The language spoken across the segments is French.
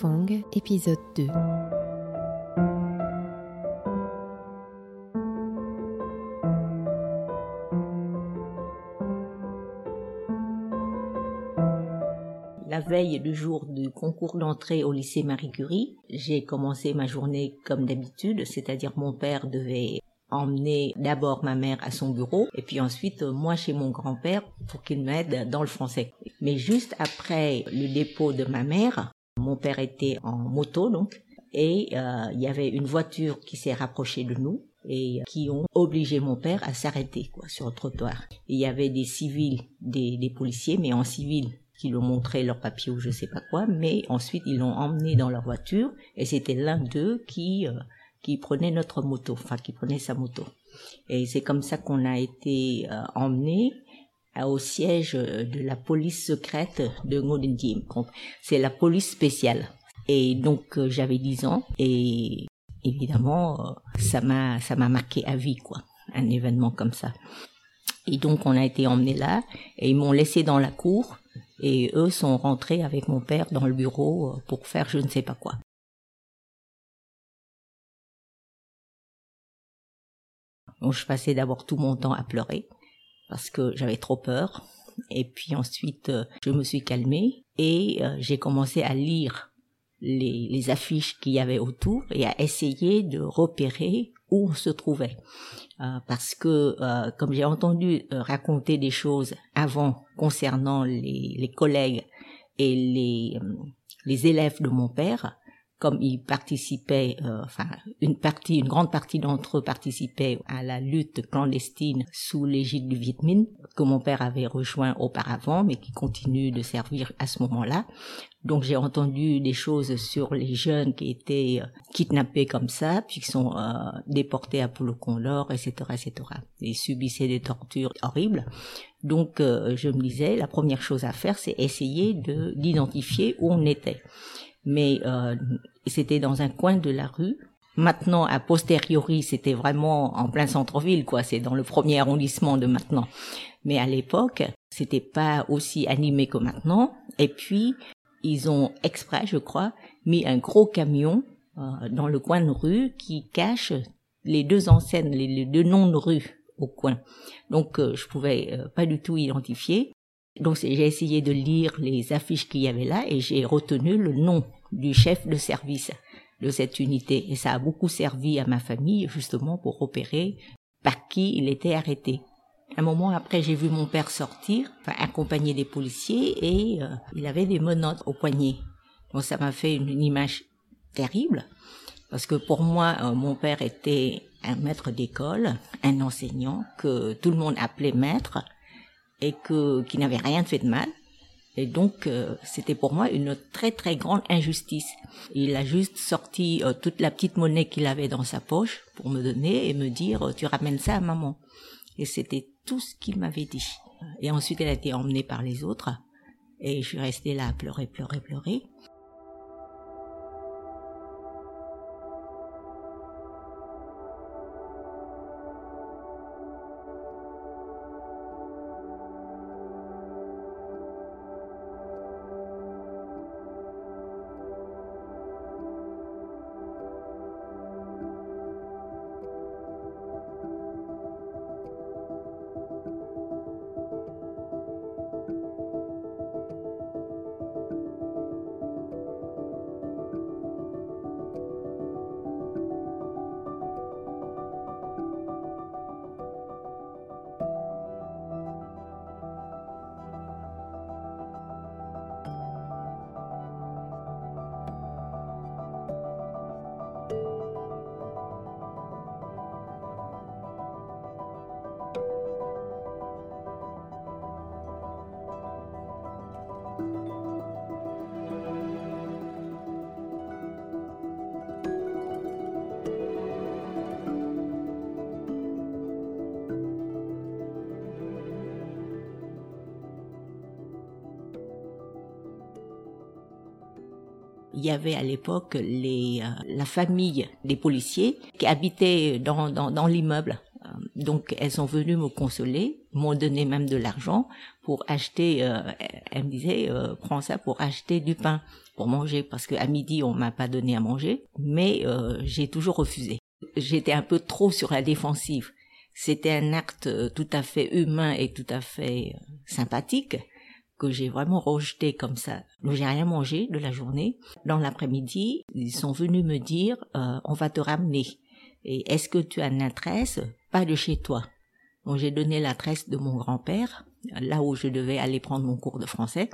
Fong, épisode 2. La veille du jour du concours d'entrée au lycée Marie Curie, j'ai commencé ma journée comme d'habitude, c'est-à-dire mon père devait emmener d'abord ma mère à son bureau et puis ensuite euh, moi chez mon grand-père pour qu'il m'aide dans le français. Mais juste après le dépôt de ma mère, mon père était en moto donc et euh, il y avait une voiture qui s'est rapprochée de nous et qui ont obligé mon père à s'arrêter quoi sur le trottoir. Il y avait des civils, des, policiers, mais en civil qui lui ont montré leur papier ou je sais pas quoi, mais ensuite ils l'ont emmené dans leur voiture et c'était l'un d'eux qui euh, qui prenait notre moto, enfin qui prenait sa moto. Et c'est comme ça qu'on a été euh, emmené au siège de la police secrète de Ngodendim. C'est la police spéciale. Et donc euh, j'avais 10 ans et évidemment euh, ça m'a ça m'a marqué à vie quoi, un événement comme ça. Et donc on a été emmené là et ils m'ont laissé dans la cour et eux sont rentrés avec mon père dans le bureau euh, pour faire je ne sais pas quoi. Donc je passais d'abord tout mon temps à pleurer parce que j'avais trop peur. Et puis ensuite, euh, je me suis calmée et euh, j'ai commencé à lire les, affiches qu'il y avait autour et à essayer de repérer où on se trouvait. Euh, parce que, comme j'ai entendu raconter des choses avant concernant les, collègues et les élèves de mon père, comme ils participaient, euh, enfin une partie, une grande partie d'entre eux participaient à la lutte clandestine sous l'égide du Viet Minh que mon père avait rejoint auparavant, mais qui continue de servir à ce moment-là. Donc j'ai entendu des choses sur les jeunes qui étaient euh, kidnappés comme ça, puis qui sont euh, déportés à Poulocondor, etc., etc. Ils subissaient des tortures horribles. Donc je me disais, la première chose à faire, c'est essayer de d'identifier où on était mais euh, c'était dans un coin de la rue. Maintenant, a posteriori, c'était vraiment en plein centre-ville, quoi. C'est dans le premier arrondissement de maintenant. Mais à l'époque, c'était pas aussi animé que maintenant. Et puis, ils ont exprès, je crois, mis un gros camion euh, dans le coin de rue qui cache les deux enseignes, les, deux noms de rue au coin. Donc, euh, je pouvais euh, pas du tout identifier. Donc j'ai essayé de lire les affiches qu'il y avait là et j'ai retenu le nom du chef de service de cette unité. Et ça a beaucoup servi à ma famille justement pour repérer par qui il était arrêté. Un moment après, j'ai vu mon père sortir, enfin, accompagner des policiers et euh, il avait des menottes au poignet. Donc ça m'a fait une, image terrible parce que pour moi, euh, mon père était un maître d'école, un enseignant que tout le monde appelait maître et que qui n'avait rien fait de mal. Et donc, euh, c'était pour moi une très très grande injustice. Il a juste sorti euh, toute la petite monnaie qu'il avait dans sa poche pour me donner et me dire euh, tu ramènes ça à maman. Et c'était tout ce qu'il m'avait dit. Et ensuite, elle a été emmenée par les autres. Et je suis restée là à pleurer, pleurer, pleurer. Il y avait à l'époque les euh, la famille des policiers qui habitaient dans dans, dans l'immeuble. Euh, donc elles sont venues me consoler m'ont donné même de l'argent pour acheter. Euh, elle me disait, euh, prends ça pour acheter du pain pour manger, parce qu'à midi on m'a pas donné à manger, mais euh, j'ai toujours refusé. J'étais un peu trop sur la défensive. C'était un acte tout à fait humain et tout à fait sympathique que j'ai vraiment rejeté comme ça. J'ai rien mangé de la journée. Dans l'après-midi, ils sont venus me dire on va te ramener. Et est-ce que tu as une adresse? Pas de chez toi. Donc j'ai donné l'adresse de mon grand-père, là où je devais aller prendre mon cours de français,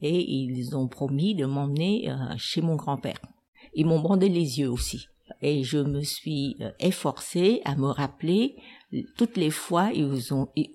et ils ont promis de m'emmener euh, chez mon grand-père. Ils m'ont bandé les yeux aussi. Et je me suis euh, efforcée à me rappeler toutes les fois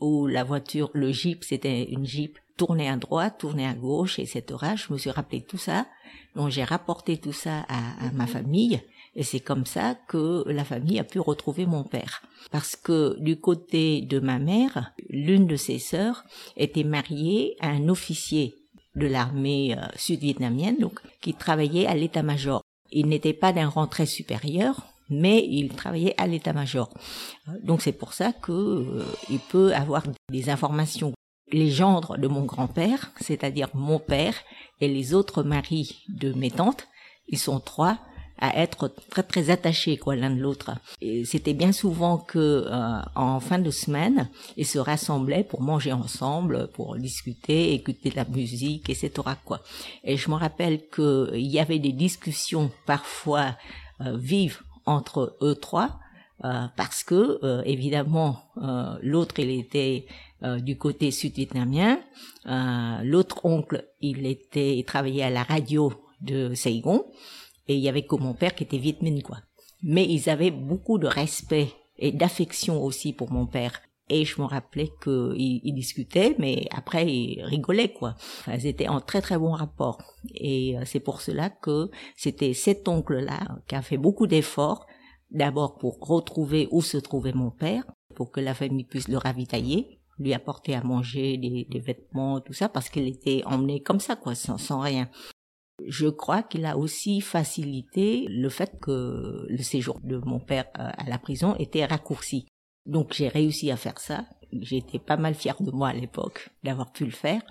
où la voiture, le jeep, c'était une jeep, tournait à droite, tournait à gauche, etc. Je me suis rappelé tout ça. Donc j'ai rapporté tout ça à ma famille et c'est comme ça que la famille a pu retrouver mon père. Parce que du côté de ma mère, l'une de ses sœurs était mariée à un officier de l'armée euh, sud-vietnamienne, donc, qui travaillait à l'état-major. Il n'était pas d'un rang très supérieur, mais il travaillait à l'état-major. Donc c'est pour ça que euh, il peut avoir des informations. Les gendres de mon grand-père, c'est-à-dire mon père et les autres maris de mes tantes, ils sont trois, à être très très attachés quoi l'un de l'autre. Et c'était bien souvent que euh, en fin de semaine, ils se rassemblaient pour manger ensemble, pour discuter, écouter de la musique, etc. quoi. Et je me rappelle que il y avait des discussions parfois euh, vives entre eux trois. Euh, parce que évidemment l'autre il était du côté sud-vietnamien, l'autre oncle il était il travaillait à la radio de Saigon et il y avait que mon père qui était vietnamien, quoi. Mais ils avaient beaucoup de respect et d'affection aussi pour mon père. Et je me rappelais qu'ils ils discutaient, mais après ils rigolaient quoi. Enfin, ils étaient en très très bon rapport. Et euh, c'est pour cela que c'était cet oncle-là qui a fait beaucoup d'efforts, d'abord pour retrouver où se trouvait mon père, pour que la famille puisse le ravitailler, lui apporter à manger, des, vêtements, tout ça, parce qu'il était emmené comme ça quoi, sans rien. Je crois qu'il a aussi facilité le fait que le séjour de mon père euh, à la prison était raccourci. Donc j'ai réussi à faire ça. J'étais pas mal fière de moi à l'époque d'avoir pu le faire.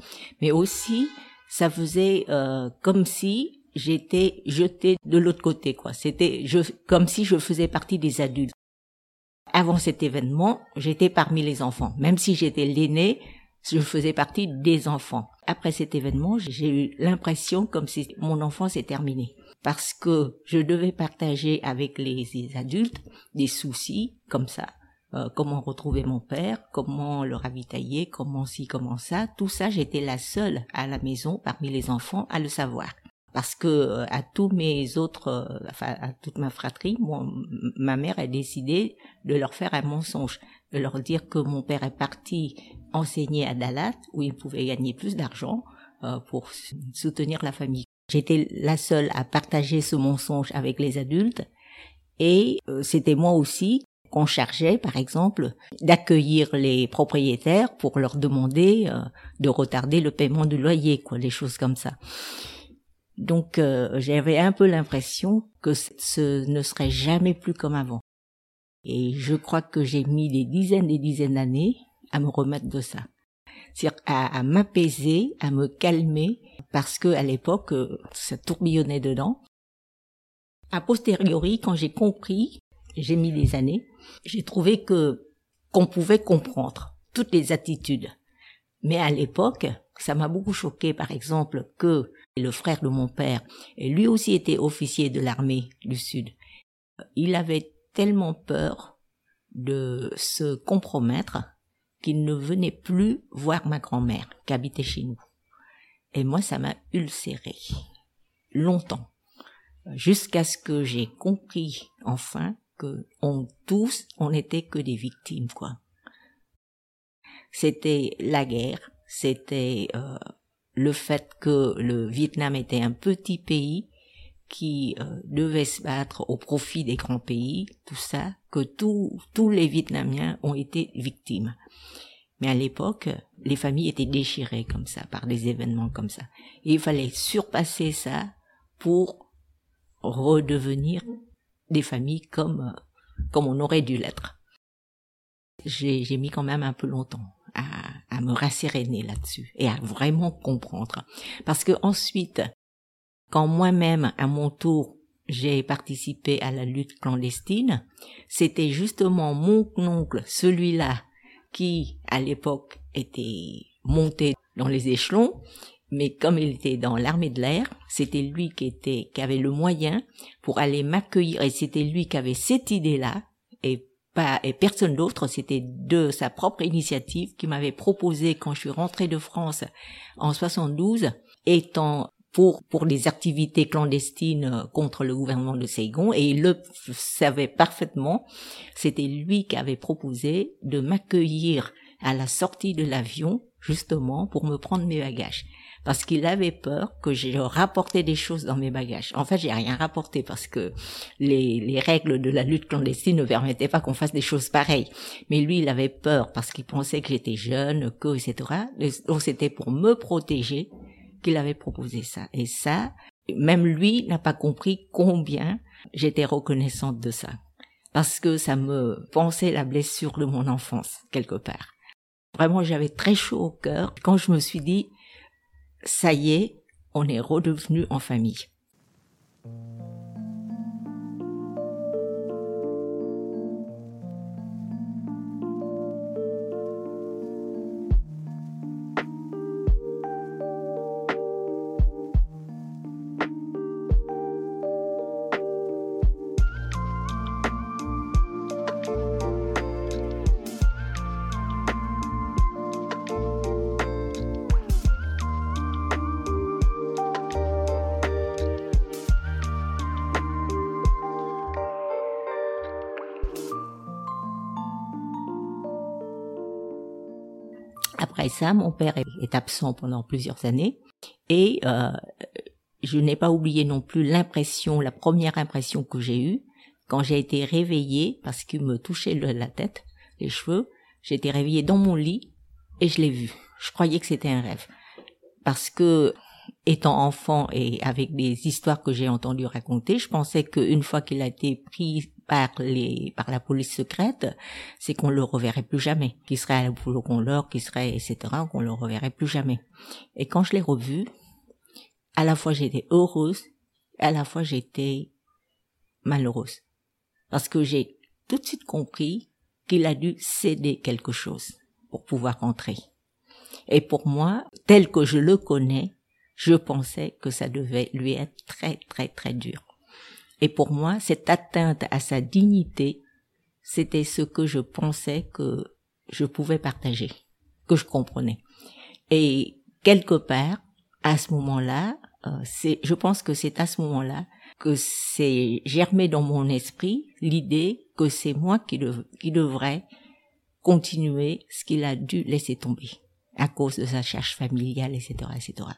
Mais aussi, ça faisait euh, comme si j'étais jetée de l'autre côté, quoi. C'était je, comme si je faisais partie des adultes. Avant cet événement, j'étais parmi les enfants. Même si j'étais l'aîné, je faisais partie des enfants. Après cet événement, j'ai eu l'impression comme si mon enfance est terminée. Parce que je devais partager avec les, adultes des soucis comme ça. Euh, comment retrouver mon père, comment le ravitailler, comment ci, comment ça. Tout ça, j'étais la seule à la maison parmi les enfants à le savoir parce que euh, à tous mes autres, euh, enfin à toute ma fratrie, ma mère a décidé de leur faire un mensonge, de leur dire que mon père est parti enseigner à Dallas où il pouvait gagner plus d'argent euh, pour soutenir la famille. J'étais la seule à partager ce mensonge avec les adultes et c'était moi aussi qu'on chargeait, par exemple, d'accueillir les propriétaires pour leur demander de retarder le paiement du loyer, quoi, des choses comme ça. Donc euh, j'avais un peu l'impression que ce ne serait jamais plus comme avant. Et je crois que j'ai mis des dizaines et des dizaines d'années à me remettre de ça. C'est-à-dire à, m'apaiser, à me calmer, parce que à l'époque, euh, ça tourbillonnait dedans. A posteriori, quand j'ai compris, j'ai mis des années, j'ai trouvé que qu'on pouvait comprendre toutes les attitudes. Mais à l'époque, ça m'a beaucoup choqué, par exemple, que le frère de mon père, lui aussi était officier de l'armée du Sud. Il avait tellement peur de se compromettre qu'il ne venait plus voir ma grand-mère qui habitait chez nous. Et moi, ça m'a ulcéré longtemps, jusqu'à ce que j'ai compris enfin que on tous, on n'était que des victimes, quoi. C'était la guerre, c'était euh, le fait que le Vietnam était un petit pays qui euh, devait se battre au profit des grands pays, tout ça, que tous tous les Vietnamiens ont été victimes. Mais à l'époque, les familles étaient déchirées comme ça, par des événements comme ça. Et il fallait surpasser ça pour redevenir des familles comme, comme on aurait dû l'être. J'ai mis quand même un peu longtemps à, à me rasséréner là-dessus et à vraiment comprendre. Parce que ensuite, quand moi-même, à mon tour, j'ai participé à la lutte clandestine, c'était justement mon oncle, celui-là, qui, à l'époque, était monté dans les échelons, mais comme il était dans l'armée de l'air, c'était lui qui était, qui avait le moyen pour aller m'accueillir, et c'était lui qui avait cette idée-là, et pas, et personne d'autre, c'était de sa propre initiative qui m'avait proposé quand je suis rentrée de France en 72, étant pour pour les activités clandestines euh, contre le gouvernement de Saigon et il le savait parfaitement. C'était lui qui avait proposé de m'accueillir à la sortie de l'avion justement pour me prendre mes bagages parce qu'il avait peur que je rapportais des choses dans mes bagages. En fait, j'ai rien rapporté parce que les, les règles de la lutte clandestine ne permettaient pas qu'on fasse des choses pareilles. Mais lui, il avait peur parce qu'il pensait que j'étais jeune, que etc. Donc c'était pour me protéger qu'il avait proposé ça. Et ça, même lui n'a pas compris combien j'étais reconnaissante de ça. Parce que ça me pensait la blessure de mon enfance, quelque part. Vraiment, j'avais très chaud au cœur quand je me suis dit, ça y est, on est redevenu en famille. Ça, mon père est absent pendant plusieurs années et euh, je n'ai pas oublié non plus l'impression, la première impression que j'ai eue quand j'ai été réveillée parce qu'il me touchait la tête, les cheveux. J'ai été réveillée dans mon lit et je l'ai vu. Je croyais que c'était un rêve parce que étant enfant et avec des histoires que j'ai entendues raconter, je pensais qu'une fois qu'il a été pris par les par la police secrète, c'est qu'on le reverrait plus jamais, qu'il serait à la boule qu'on l'or, qu'il serait etc. qu'on le reverrait plus jamais. Et quand je l'ai revu, à la fois j'étais heureuse, à la fois j'étais malheureuse, parce que j'ai tout de suite compris qu'il a dû céder quelque chose pour pouvoir rentrer. Et pour moi, tel que je le connais, je pensais que ça devait lui être très très très dur. Et pour moi, cette atteinte à sa dignité, c'était ce que je pensais que je pouvais partager, que je comprenais. Et quelque part, à ce moment-là, euh, je pense que c'est à ce moment-là que c'est germé dans mon esprit l'idée que c'est moi qui, qui devrais continuer ce qu'il a dû laisser tomber à cause de sa charge familiale, etc., etc.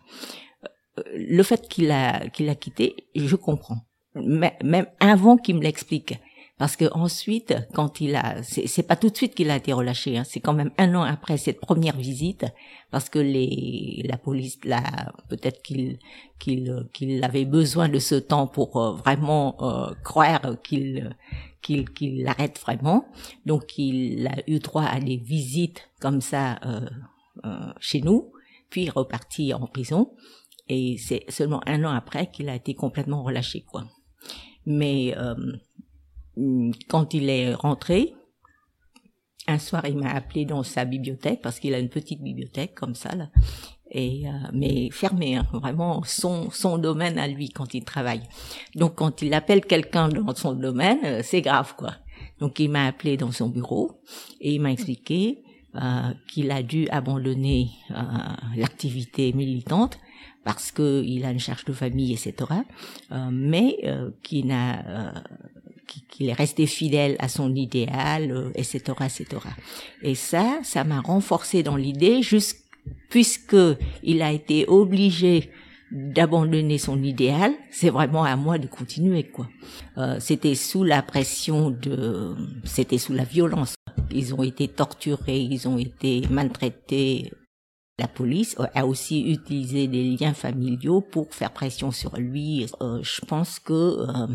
Euh, le fait qu'il a qu'il a quitté, je comprends même avant qu'il me l'explique. Parce que ensuite, quand il a, c'est pas tout de suite qu'il a été relâché, hein, c'est quand même un an après cette première visite, parce que les, la police, là, peut-être qu'il qu'il qu'il avait besoin de ce temps pour euh, vraiment euh, croire qu'il qu'il qu'il l'arrête vraiment. Donc il a eu droit à des visites comme ça euh, chez nous, puis reparti en prison. Et c'est seulement un an après qu'il a été complètement relâché, quoi. Mais euh, quand il est rentré, un soir, il m'a appelé dans sa bibliothèque parce qu'il a une petite bibliothèque comme ça là, et euh, mais fermée, hein, vraiment son son domaine à lui quand il travaille. Donc quand il appelle quelqu'un dans son domaine, euh, c'est grave quoi. Donc il m'a appelé dans son bureau et il m'a expliqué euh, qu'il a dû abandonner euh, l'activité militante parce qu'il a une charge de famille, etc. Euh, mais euh, qu'il n'a euh, qu'il est resté fidèle à son idéal, etc., etc. Et ça, ça m'a renforcé dans l'idée, puisque il a été obligé d'abandonner son idéal, c'est vraiment à moi de continuer quoi. Euh, c'était sous la pression de, c'était sous la violence. Ils ont été torturés, ils ont été maltraités, la police a aussi utilisé des liens familiaux pour faire pression sur lui. Euh, je pense que euh,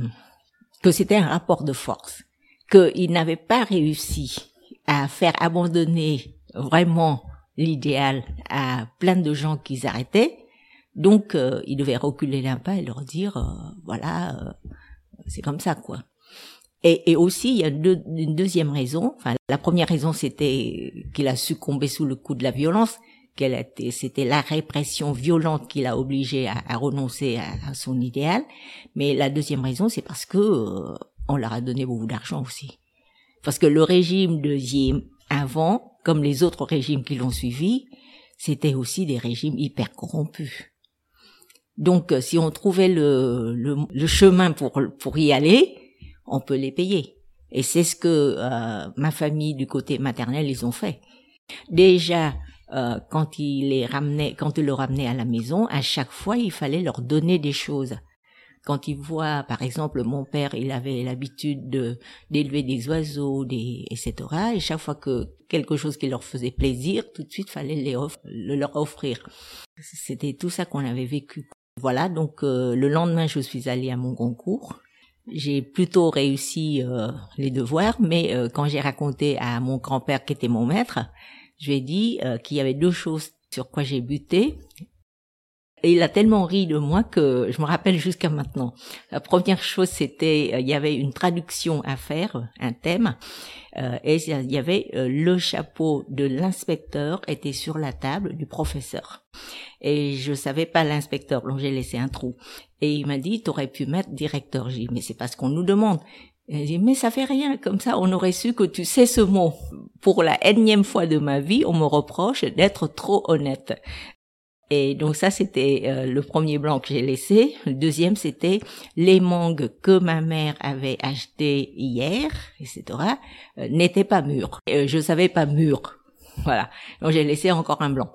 que c'était un rapport de force, qu'il n'avait pas réussi à faire abandonner vraiment l'idéal à plein de gens qu'ils arrêtaient. Donc, euh, il devait reculer un pas et leur dire, euh, voilà, euh, c'est comme ça, quoi. Et, et, aussi, il y a une deuxième raison. Enfin, la première raison, c'était qu'il a succombé sous le coup de la violence. C'était la répression violente qui l'a obligé à, renoncer à, son idéal. Mais la deuxième raison, c'est parce que on leur a donné beaucoup d'argent aussi. Parce que le régime de Ziem avant, comme les autres régimes qui l'ont suivi, c'était aussi des régimes hyper corrompus. Donc, si on trouvait le, le, chemin pour, pour y aller, on peut les payer. Et c'est ce que euh, ma famille du côté maternel, ils ont fait. Déjà, euh, quand il les ramenait, quand il le ramenait à la maison, à chaque fois, il fallait leur donner des choses quand ils voient, par exemple, mon père, il avait l'habitude de d'élever des oiseaux, des etc. Et chaque fois que quelque chose qui leur faisait plaisir, tout de suite, fallait les le leur offrir. C'était tout ça qu'on avait vécu. Voilà, donc euh, le lendemain, je suis allée à mon concours. J'ai plutôt réussi euh, les devoirs, mais euh, quand j'ai raconté à mon grand-père qui était mon maître, je lui ai dit qu'il y avait deux choses sur quoi j'ai buté. Et il a tellement ri de moi que je me rappelle jusqu'à maintenant. La première chose, c'était, euh, il y avait une traduction à faire, un thème, euh, et il y avait euh, le chapeau de l'inspecteur était sur la table du professeur. Et je savais pas l'inspecteur, donc j'ai laissé un trou. Et il m'a dit, t'aurais pu mettre directeur. J'ai dit, mais c'est pas ce qu'on nous demande. Dit, mais ça fait rien, comme ça on aurait su que tu sais ce mot. Pour la énième fois de ma vie, on me reproche d'être trop honnête. Et donc ça, c'était euh, le premier blanc que j'ai laissé. Le deuxième, c'était les mangues que ma mère avait achetées hier, etc., euh, n'étaient pas mûres. Euh, je savais pas mûres. Voilà. Donc j'ai laissé encore un blanc.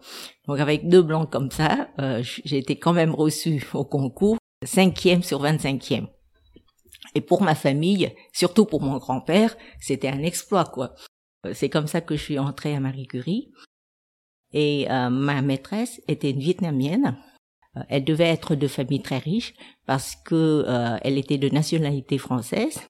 Donc avec deux blancs comme ça, euh, j'ai été quand même reçue au concours, cinquième sur vingt-cinquième. Et pour ma famille, surtout pour mon grand-père, c'était un exploit, quoi. C'est comme ça que je suis entrée à Marie Curie. Et euh, ma maîtresse était une Vietnamienne. Euh, elle devait être de famille très riche parce que euh, elle était de nationalité française.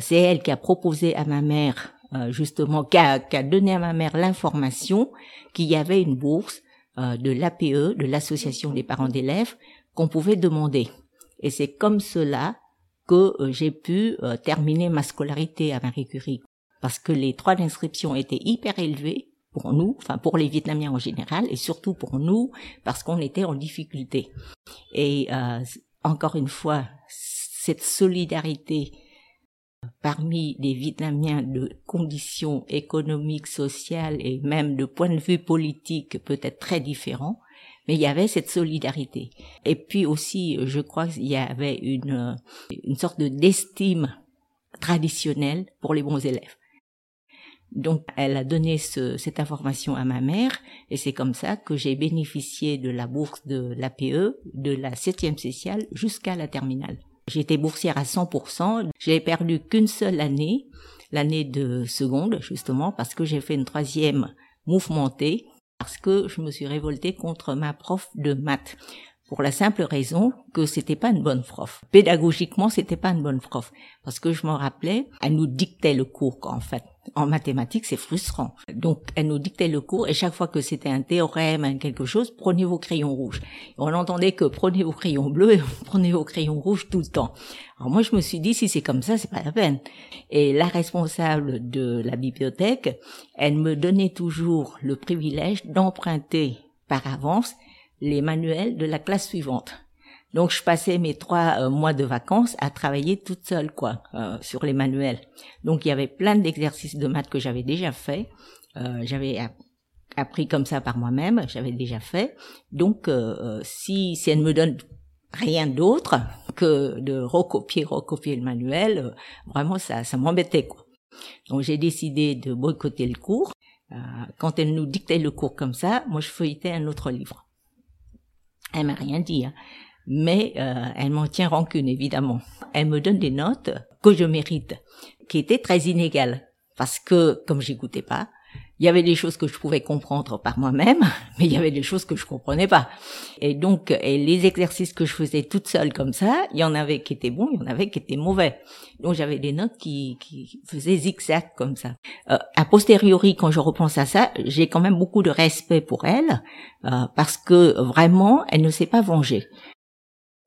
C'est elle qui a proposé à ma mère, justement, qui a, qui a, donné à ma mère l'information qu'il y avait une bourse de l'APE, de l'Association des parents d'élèves, qu'on pouvait demander. Et c'est comme cela que j'ai pu terminer ma scolarité à Marie Curie. Parce que les droits d'inscription étaient hyper élevés pour nous, enfin pour les Vietnamiens en général, et surtout pour nous, parce qu'on était en difficulté. Et euh, encore une fois, cette solidarité parmi les Vietnamiens de conditions économiques, sociales et même de point de vue politique peut-être très différents, mais il y avait cette solidarité. Et puis aussi, je crois qu'il y avait une, une sorte de d'estime traditionnelle pour les bons élèves. Donc, elle a donné ce, cette information à ma mère et c'est comme ça que j'ai bénéficié de la bourse de l'APE, de la septième spéciale jusqu'à la terminale. J'étais boursière à 100%. J'ai perdu qu'une seule année, l'année de seconde, justement, parce que j'ai fait une troisième mouvementée, parce que je me suis révoltée contre ma prof de maths pour la simple raison que c'était pas une bonne prof. Pédagogiquement, c'était pas une bonne prof parce que je m'en rappelais, elle nous dictait le cours en fait. En mathématiques, c'est frustrant. Donc, elle nous dictait le cours et chaque fois que c'était un théorème, quelque chose, prenez vos crayons rouges. on entendait que prenez vos crayons bleus et prenez vos crayons rouges tout le temps. Alors moi, je me suis dit, si c'est comme ça, c'est pas la peine. Et la responsable de la bibliothèque, elle me donnait toujours le privilège d'emprunter par avance les manuels de la classe suivante. Donc je passais mes trois euh, mois de vacances à travailler toute seule quoi euh, sur les manuels. Donc il y avait plein d'exercices de maths que j'avais déjà fait. Euh, j'avais appris comme ça par moi-même, j'avais déjà fait. Donc si si elle me donne rien d'autre que de recopier recopier le manuel, vraiment ça ça m'embêtait quoi. Donc j'ai décidé de boycotter le cours. quand elle nous dictait le cours comme ça, moi je feuilletais un autre livre. Elle m'a rien dit, hein. mais euh, elle m'en tient rancune évidemment. Elle me donne des notes que je mérite, qui étaient très inégales, parce que comme j'écoutais pas, il y avait des choses que je pouvais comprendre par moi-même, mais il y avait des choses que je comprenais pas. Et donc, et les exercices que je faisais toute seule comme ça, il y en avait qui étaient bons, il y en avait qui étaient mauvais. Donc, j'avais des notes qui, qui faisaient zigzag comme ça. Euh, a posteriori, quand je repense à ça, j'ai quand même beaucoup de respect pour elle, euh, parce que vraiment, elle ne s'est pas vengée.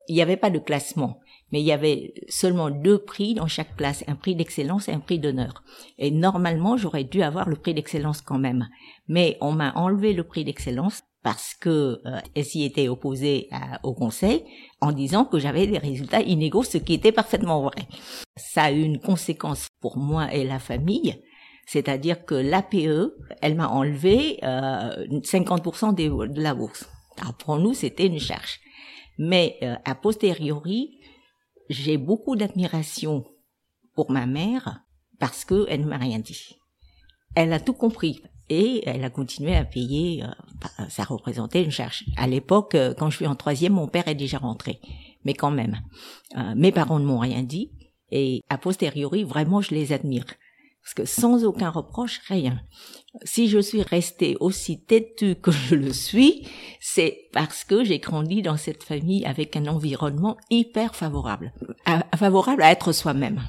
Il n'y avait pas de classement mais il y avait seulement deux prix dans chaque classe, un prix d'excellence et un prix d'honneur. Et normalement, j'aurais dû avoir le prix d'excellence quand même. Mais on m'a enlevé le prix d'excellence parce que euh, elle s'y était opposée au conseil en disant que j'avais des résultats inégaux, ce qui était parfaitement vrai. Ça a eu une conséquence pour moi et la famille, c'est-à-dire que l'APE, elle m'a enlevé euh, 50% de la bourse. Alors pour nous, c'était une charge. Mais euh, a posteriori, j'ai beaucoup d'admiration pour ma mère parce que elle ne m'a rien dit. Elle a tout compris et elle a continué à payer. Euh, ça représentait une charge. À l'époque, euh, quand je suis en troisième, mon père est déjà rentré, mais quand même, euh, mes parents ne m'ont rien dit et a posteriori, vraiment, je les admire parce que sans aucun reproche, rien. Si je suis restée aussi têtue que je le suis, c'est parce que j'ai grandi dans cette famille avec un environnement hyper favorable, favorable à être soi-même.